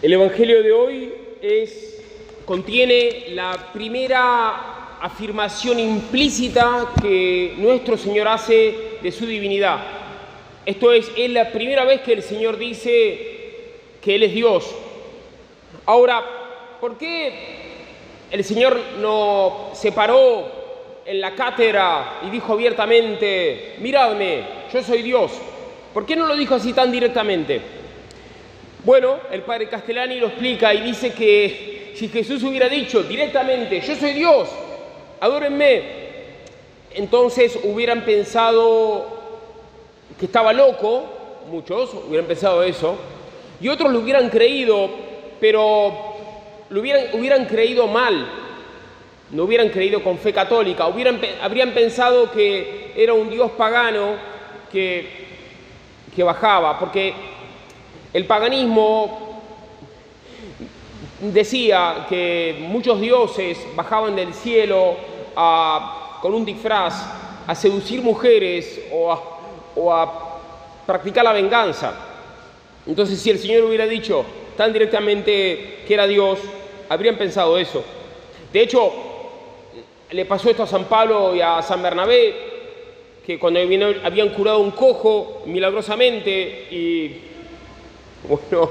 El Evangelio de hoy contiene la primera afirmación implícita que nuestro Señor hace de su divinidad. Esto es, es la primera vez que el Señor dice que Él es Dios. Ahora, ¿por qué el Señor no se paró en la cátedra y dijo abiertamente, miradme, yo soy Dios? ¿Por qué no lo dijo así tan directamente? Bueno, el padre Castellani lo explica y dice que si Jesús hubiera dicho directamente, yo soy Dios, adórenme, entonces hubieran pensado que estaba loco, muchos hubieran pensado eso, y otros lo hubieran creído, pero lo hubieran, creído mal, no hubieran creído con fe católica, hubieran, habrían pensado que era un Dios pagano que bajaba, porque el paganismo decía que muchos dioses bajaban del cielo con un disfraz a seducir mujeres o a, o a practicar la venganza. Entonces, si el Señor hubiera dicho tan directamente que era Dios, habrían pensado eso. De hecho, le pasó esto a San Pablo y a San Bernabé, que cuando habían curado un cojo milagrosamente y bueno,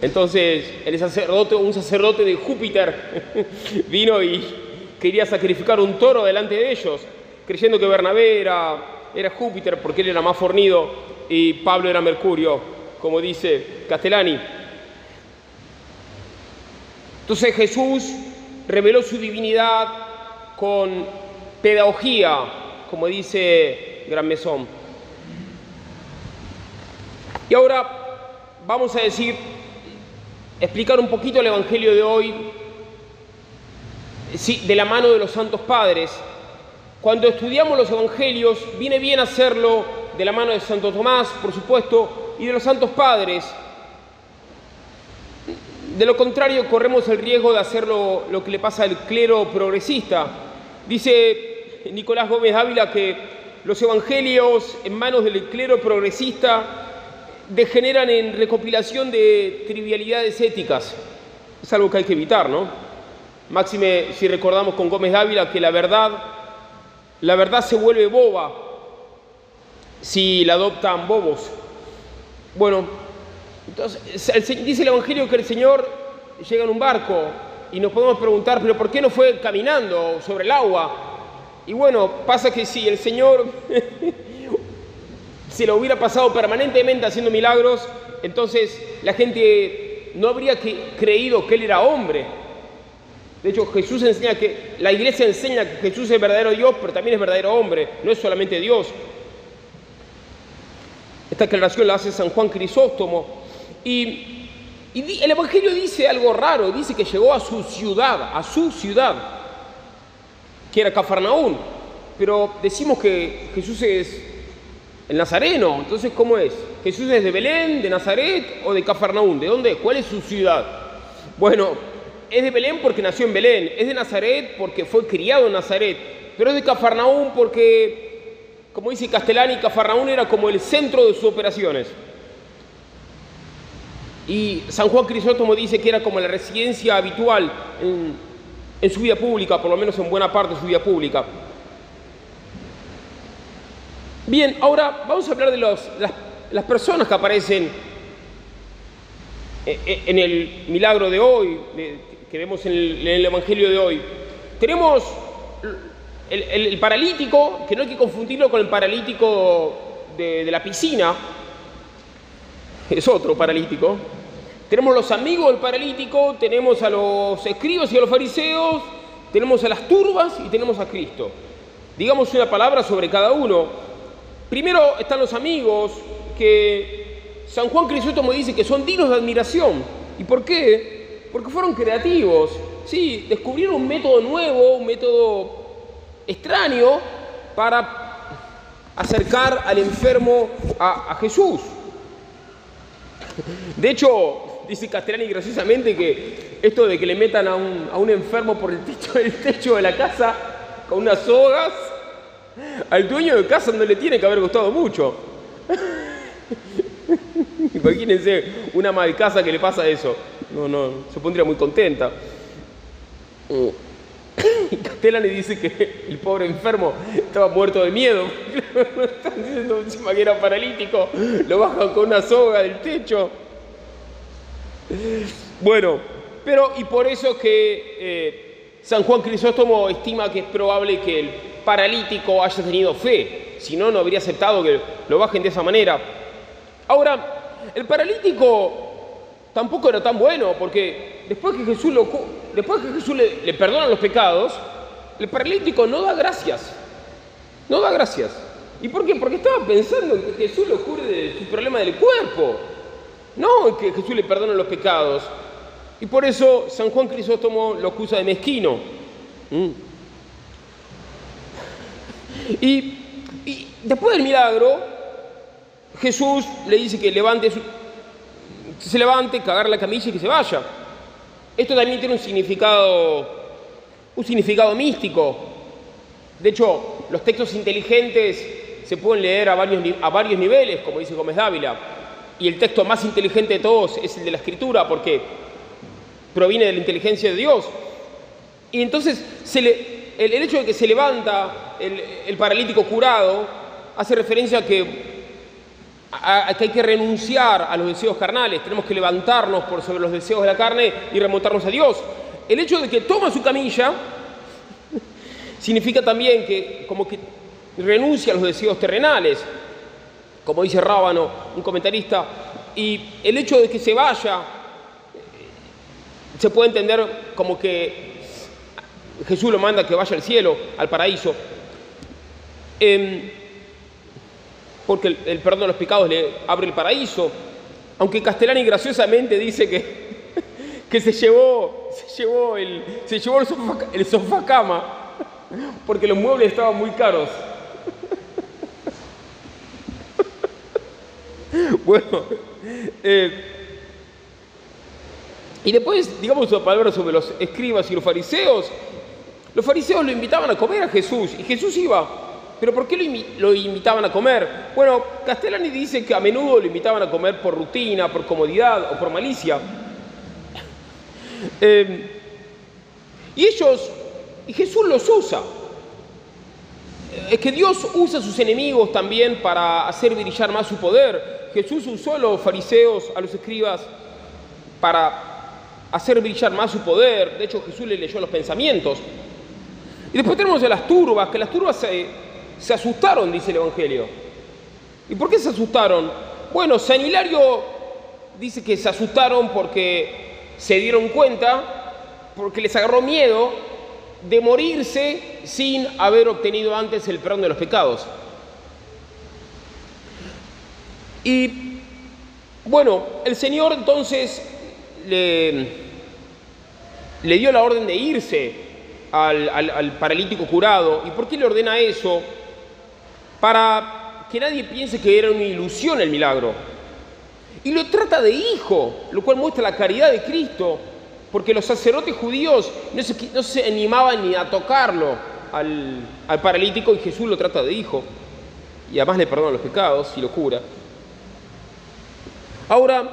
entonces el sacerdote, un sacerdote de Júpiter vino y quería sacrificar un toro delante de ellos, creyendo que Bernabé era, Júpiter porque él era más fornido y Pablo era Mercurio, como dice Castellani. Entonces Jesús reveló su divinidad con pedagogía, como dice Gran Mesón. Y ahora vamos a decir, explicar un poquito el Evangelio de hoy, sí, de la mano de los santos padres. Cuando estudiamos los Evangelios, viene bien hacerlo de la mano de Santo Tomás, por supuesto, y de los santos padres. De lo contrario, corremos el riesgo de hacerlo lo que le pasa al clero progresista. Dice Nicolás Gómez Ávila que los evangelios en manos del clero progresista degeneran en recopilación de trivialidades éticas. Es algo que hay que evitar, ¿no? Máxime si recordamos con Gómez Dávila que la verdad, la verdad se vuelve boba si la adoptan bobos. Bueno, entonces dice el Evangelio que el Señor llega en un barco y nos podemos preguntar, pero ¿por qué no fue caminando sobre el agua? Y bueno, pasa que si el Señor se lo hubiera pasado permanentemente haciendo milagros, entonces la gente no habría creído que él era hombre. De hecho, Jesús enseña que, la iglesia enseña que Jesús es verdadero Dios, pero también es verdadero hombre, no es solamente Dios. Esta aclaración la hace San Juan Crisóstomo. Y, y el Evangelio dice algo raro, dice que llegó a su ciudad, a su ciudad, que era Cafarnaún. Pero decimos que Jesús es el nazareno. Entonces, ¿cómo es? ¿Jesús es de Belén, de Nazaret o de Cafarnaún? ¿De dónde? ¿Cuál es su ciudad? Bueno, es de Belén porque nació en Belén, es de Nazaret porque fue criado en Nazaret, pero es de Cafarnaún porque, como dice Castellani, Cafarnaún era como el centro de sus operaciones. Y San Juan Crisóstomo dice que era como la residencia habitual en, en su vida pública, por lo menos en buena parte de su vida pública. Bien, ahora vamos a hablar de las, personas que aparecen eh, eh, en el milagro de hoy, que vemos en el, Evangelio de hoy. Tenemos el, paralítico, que no hay que confundirlo con el paralítico de, de la piscina, es otro paralítico. Tenemos los amigos del paralítico, tenemos a los escribas y a los fariseos, tenemos a las turbas y tenemos a Cristo. Digamos una palabra sobre cada uno. Primero están los amigos que San Juan Crisóstomo dice que son dignos de admiración. ¿Y por qué? Porque fueron creativos. Sí, descubrieron un método nuevo, un método extraño para acercar al enfermo a, Jesús. De hecho, dice Castellani graciosamente que esto de que le metan a un, enfermo por el techo, el techo de la casa con unas sogas al dueño de casa no le tiene que haber gustado mucho. Imagínense una ama de casa que le pasa eso. No, no, se pondría muy contenta. Y Castellani dice que el pobre enfermo estaba muerto de miedo. Están diciendo encima que era paralítico. Lo bajan con una soga del techo. Bueno, pero y por eso que eh, San Juan Crisóstomo estima que es probable que el paralítico haya tenido fe. Si no, no habría aceptado que lo bajen de esa manera. Ahora, el paralítico tampoco era tan bueno, porque después que Jesús, que Jesús le, le perdona los pecados, el paralítico no da gracias. No da gracias. ¿Y por qué? Porque estaba pensando en que Jesús lo cure de su problema del cuerpo. No que Jesús le perdona los pecados. Y por eso San Juan Crisóstomo lo acusa de mezquino. Mm. Y, después del milagro, Jesús le dice que levante su, se levante, cagar la camilla y que se vaya. Esto también tiene un significado, un significado místico. De hecho, los textos inteligentes se pueden leer a varios, a varios niveles, como dice Gómez Dávila. Y el texto más inteligente de todos es el de la escritura, porque proviene de la inteligencia de Dios. Y entonces se le, el, hecho de que se levanta el, paralítico curado hace referencia a que a, que hay que renunciar a los deseos carnales, tenemos que levantarnos por sobre los deseos de la carne y remontarnos a Dios. El hecho de que toma su camilla significa también que como que renuncia a los deseos terrenales, como dice Rábano, un comentarista, y el hecho de que se vaya se puede entender como que Jesús lo manda que vaya al cielo, al paraíso. Eh, porque el, perdón de los pecados le abre el paraíso. Aunque Castellani graciosamente dice que, que se llevó, se llevó, el, se llevó el, sofá, cama porque los muebles estaban muy caros. Bueno, eh, y después, digamos una palabra sobre los escribas y los fariseos. Los fariseos lo invitaban a comer a Jesús y Jesús iba ¿Pero por qué lo, invitaban a comer? Bueno, Castellani dice que a menudo lo invitaban a comer por rutina, por comodidad o por malicia. Em, y ellos, y Jesús los usa. Es que Dios usa a sus enemigos también para hacer brillar más su poder. Jesús usó a los fariseos, a los escribas, para hacer brillar más su poder. De hecho, Jesús le leyó los pensamientos. Y después tenemos a las turbas, que las turbas se asustaron, dice el Evangelio. ¿Y por qué se asustaron? Bueno, San Hilario dice que se asustaron porque se dieron cuenta, porque les agarró miedo de morirse sin haber obtenido antes el perdón de los pecados. Y bueno, el Señor entonces le, le dio la orden de irse al, al paralítico curado. ¿Y por qué le ordena eso? Para que nadie piense que era una ilusión el milagro. Y lo trata de hijo, lo cual muestra la caridad de Cristo, porque los sacerdotes judíos no se, animaban ni a tocarlo al, paralítico y Jesús lo trata de hijo. Y además le perdona los pecados y lo cura. Ahora,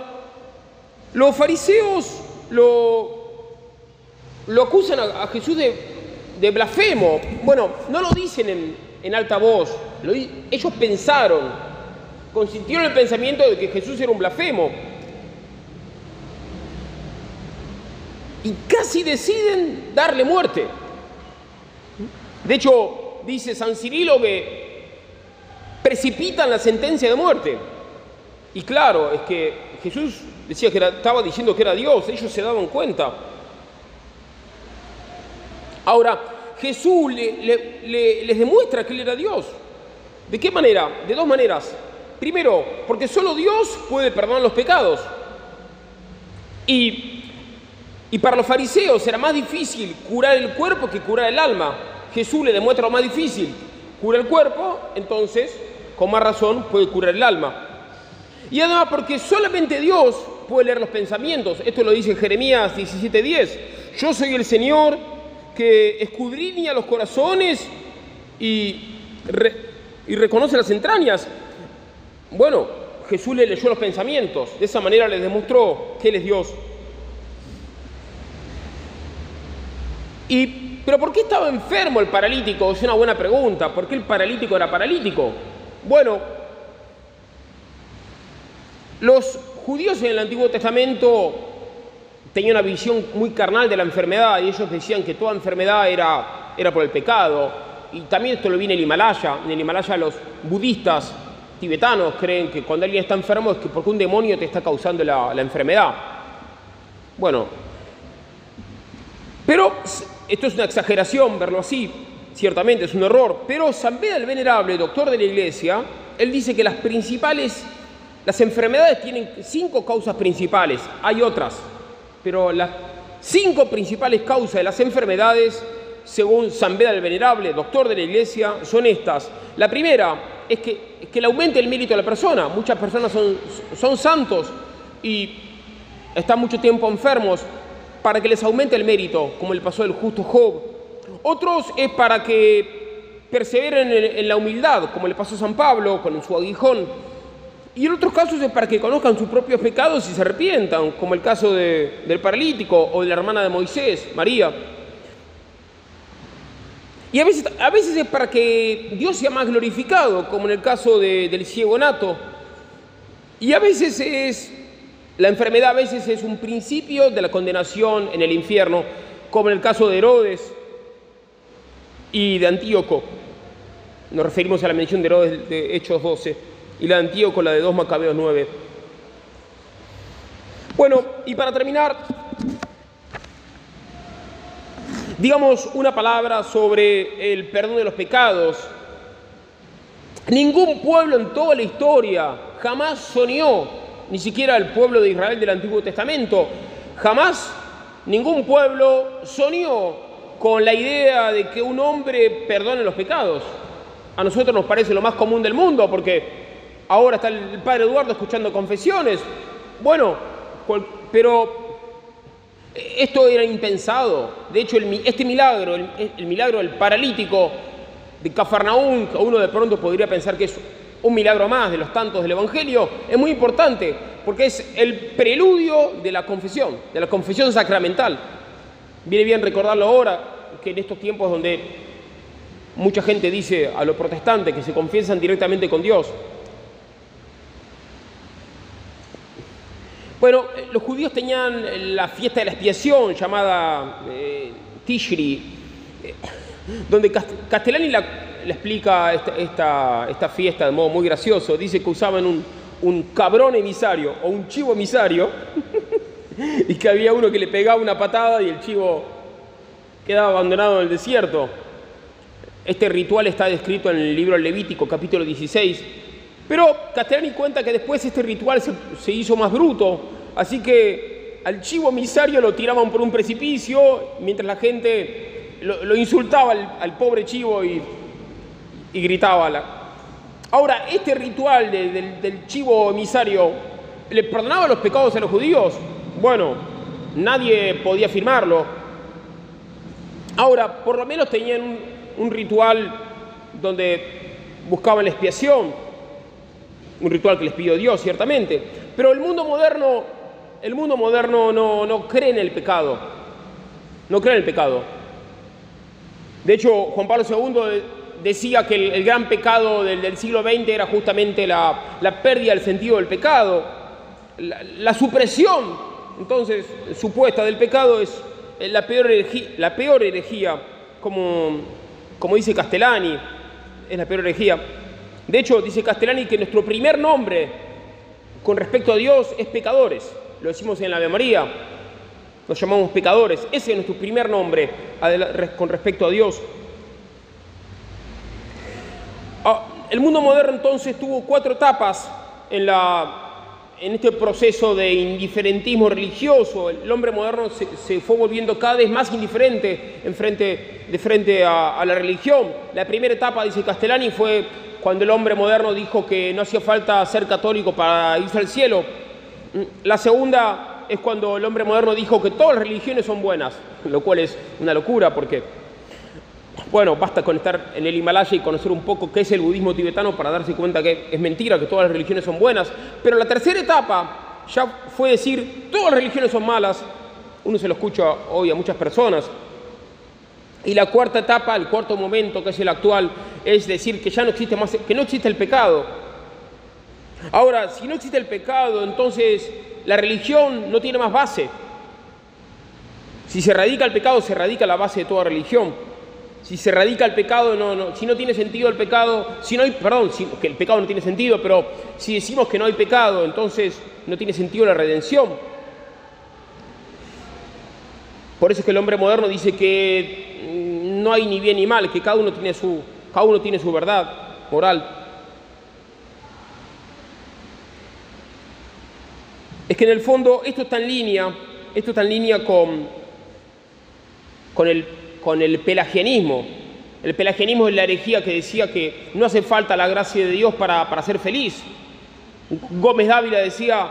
los fariseos lo, lo acusan a, Jesús de, de, blasfemo. Bueno, no lo dicen en, en alta voz. ellos pensaron, consintieron el pensamiento de que Jesús era un blasfemo. Y casi deciden darle muerte. De hecho, dice San Cirilo que precipitan la sentencia de muerte. Y claro, es que Jesús decía que estaba diciendo que era Dios, ellos se daban cuenta. Ahora, Jesús les demuestra que Él era Dios. ¿De qué manera? De dos maneras. Primero, porque solo Dios puede perdonar los pecados. Y, y para los fariseos era más difícil curar el cuerpo que curar el alma. Jesús le demuestra lo más difícil. Cura el cuerpo, entonces, con más razón, puede curar el alma. Y además porque solamente Dios puede leer los pensamientos. Esto lo dice Jeremías 17:10. Yo soy el Señor que escudriña los corazones y, y reconoce las entrañas. Bueno, Jesús le leyó los pensamientos. De esa manera les demostró que Él es Dios. Y, ¿Pero por qué estaba enfermo el paralítico? Es una buena pregunta. ¿Por qué el paralítico era paralítico? Bueno, los judíos en el Antiguo Testamento tenían una visión muy carnal de la enfermedad y ellos decían que toda enfermedad era, era por el pecado. Y también esto lo vi en el Himalaya. En el Himalaya los budistas tibetanos creen que cuando alguien está enfermo es que porque un demonio te está causando la, enfermedad. Bueno, pero esto es una exageración verlo así, ciertamente es un error, pero San Beda el Venerable, doctor de la Iglesia, él dice que las principales, las enfermedades tienen cinco causas principales, hay otras, pero las cinco principales causas de las enfermedades, según San Beda el Venerable, doctor de la Iglesia, son estas. La primera es que, es que le aumente el mérito a la persona. Muchas personas son, son santos y están mucho tiempo enfermos para que les aumente el mérito, como le pasó al justo Job. Otros es para que perseveren en, la humildad, como le pasó a San Pablo con su aguijón. Y en otros casos es para que conozcan sus propios pecados y se arrepientan, como el caso del paralítico o de la hermana de Moisés, María. Y a veces, a veces es para que Dios sea más glorificado, como en el caso del ciego nato. Y a veces es la enfermedad a veces es un principio de la condenación en el infierno, como en el caso de Herodes y de Antíoco. Nos referimos a la mención de Herodes de Hechos 12 y la de Antíoco, la de 2 Macabeos 9. Bueno, y para terminar, digamos una palabra sobre el perdón de los pecados. Ningún pueblo en toda la historia jamás soñó ni siquiera el pueblo de Israel del Antiguo Testamento. Jamás ningún pueblo soñó con la idea de que un hombre perdone los pecados. A nosotros nos parece lo más común del mundo porque ahora está el padre Eduardo escuchando confesiones. Bueno, pero esto era impensado. De hecho, este milagro, el, milagro del paralítico de Cafarnaún, que uno de pronto podría pensar que es un milagro más de los tantos del Evangelio, es muy importante porque es el preludio de la confesión, de la confesión sacramental. Viene bien recordarlo ahora, que en estos tiempos donde mucha gente dice a los protestantes que se confiesan directamente con Dios, Bueno, los judíos tenían la fiesta de la expiación llamada eh, Tishri, eh, donde Castellani la, explica esta, esta, fiesta de modo muy gracioso. Dice que usaban un, cabrón emisario o un chivo emisario y que había uno que le pegaba una patada y el chivo quedaba abandonado en el desierto. Este ritual está descrito en el libro Levítico, capítulo 16. Pero Castellani cuenta que después este ritual se, hizo más bruto, así que al chivo emisario lo tiraban por un precipicio mientras la gente lo, insultaba al pobre chivo y y gritaba. Ahora, este ritual del chivo emisario, ¿le perdonaba los pecados a los judíos? Bueno, nadie podía afirmarlo. Ahora, por lo menos tenían un, ritual donde buscaban la expiación, un ritual que les pidió Dios, ciertamente. Pero el mundo moderno, el mundo moderno no, no cree en el pecado, no cree en el pecado. De hecho, Juan Pablo II decía que el, gran pecado del, siglo XX era justamente la, pérdida del sentido del pecado, la, supresión, entonces, supuesta del pecado es la peor herejía, la peor herejía como, como dice Castellani, es la peor herejía. De hecho, dice Castellani que nuestro primer nombre con respecto a Dios es pecadores. Lo decimos en la Ave María. Nos llamamos pecadores. Ese es nuestro primer nombre con respecto a Dios. Ah, el mundo moderno entonces tuvo cuatro etapas en, la, en este proceso de indiferentismo religioso. El hombre moderno se, fue volviendo cada vez más indiferente en frente, de frente a, la religión. La primera etapa, dice Castellani, fue cuando el hombre moderno dijo que no hacía falta ser católico para irse al cielo. La segunda es cuando el hombre moderno dijo que todas las religiones son buenas, lo cual es una locura porque Bueno, basta con estar en el Himalaya y conocer un poco qué es el budismo tibetano para darse cuenta que es mentira, que todas las religiones son buenas. Pero la tercera etapa ya fue decir, todas las religiones son malas. Uno se lo escucha hoy a muchas personas. Y la cuarta etapa, el cuarto momento, que es el actual, es decir que ya no existe más, que no existe el pecado. Ahora, si no existe el pecado, entonces la religión no tiene más base. Si se radica el pecado, se radica la base de toda religión. Si se radica el pecado, no, no, si no tiene sentido el pecado, si no hay, perdón, que el pecado no tiene sentido, pero si decimos que no hay pecado, entonces no tiene sentido la redención. Por eso es que el hombre moderno dice que mm, no hay ni bien ni mal, que cada uno tiene su, cada uno tiene su verdad moral. Es que en el fondo esto está en línea, esto está en línea con, con el con el pelagianismo. El pelagianismo es la herejía que decía que no hace falta la gracia de Dios para, ser feliz. Gómez Dávila decía,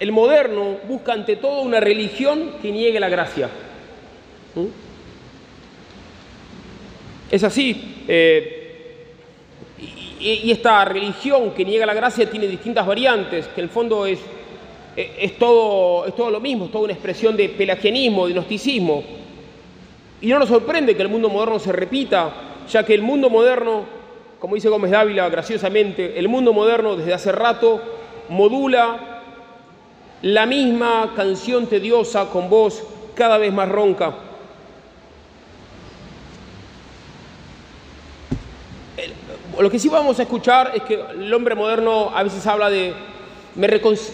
el, moderno busca ante todo una religión que niegue la gracia. ¿Mm? Es así. Eh, y, esta religión que niega la gracia tiene distintas variantes, que en el fondo es, es, todo, es todo lo mismo, es toda una expresión de pelagianismo, de gnosticismo. Y no nos sorprende que el mundo moderno se repita, ya que el mundo moderno, como dice Gómez Dávila graciosamente, el mundo moderno desde hace rato modula la misma canción tediosa con voz cada vez más ronca. Lo que sí vamos a escuchar es que el hombre moderno a veces habla de, me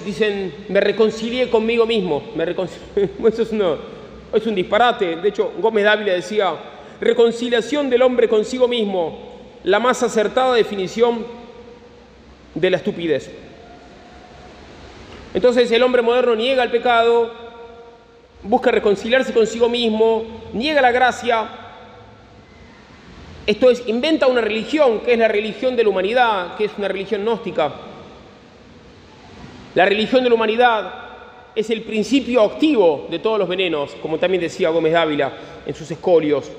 dicen, me reconcilié conmigo mismo. Me Eso es es un disparate. De hecho, Gómez Dávila decía, reconciliación del hombre consigo mismo, la más acertada definición de la estupidez. Entonces el hombre moderno niega el pecado, busca reconciliarse consigo mismo, niega la gracia. Esto es, inventa una religión, que es la religión de la humanidad, que es una religión gnóstica. La religión de la humanidad es el principio activo de todos los venenos, como también decía Gómez Dávila en sus escolios.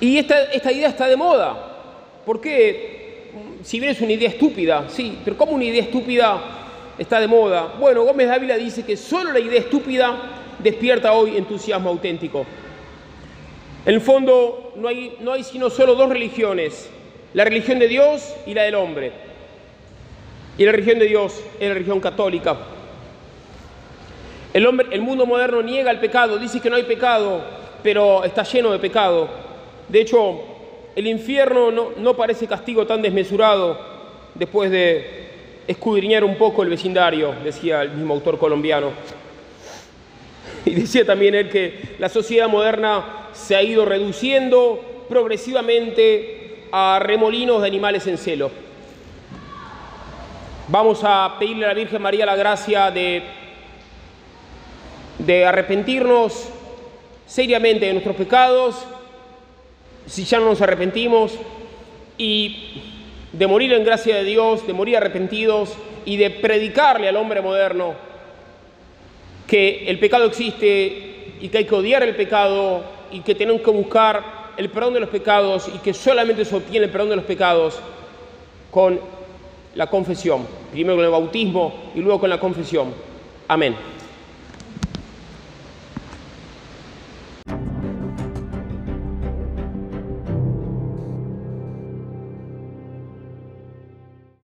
Y esta, idea está de moda. ¿Por qué? Si bien es una idea estúpida, sí, pero ¿cómo una idea estúpida está de moda? Bueno, Gómez Dávila dice que solo la idea estúpida despierta hoy entusiasmo auténtico. En el fondo no hay, no hay sino solo dos religiones, la religión de Dios y la del hombre. Y la religión de Dios es la religión católica. El, hombre, el mundo moderno niega el pecado, dice que no hay pecado, pero está lleno de pecado. De hecho, el infierno no, no parece castigo tan desmesurado después de escudriñar un poco el vecindario, decía el mismo autor colombiano. Y decía también él que la sociedad moderna se ha ido reduciendo progresivamente a remolinos de animales en celo. Vamos a pedirle a la Virgen María la gracia de, arrepentirnos seriamente de nuestros pecados, si ya no nos arrepentimos, y de morir en gracia de Dios, de morir arrepentidos y de predicarle al hombre moderno que el pecado existe y que hay que odiar el pecado y que tenemos que buscar el perdón de los pecados y que solamente se obtiene el perdón de los pecados con la confesión, primero con el bautismo y luego con la confesión. Amén.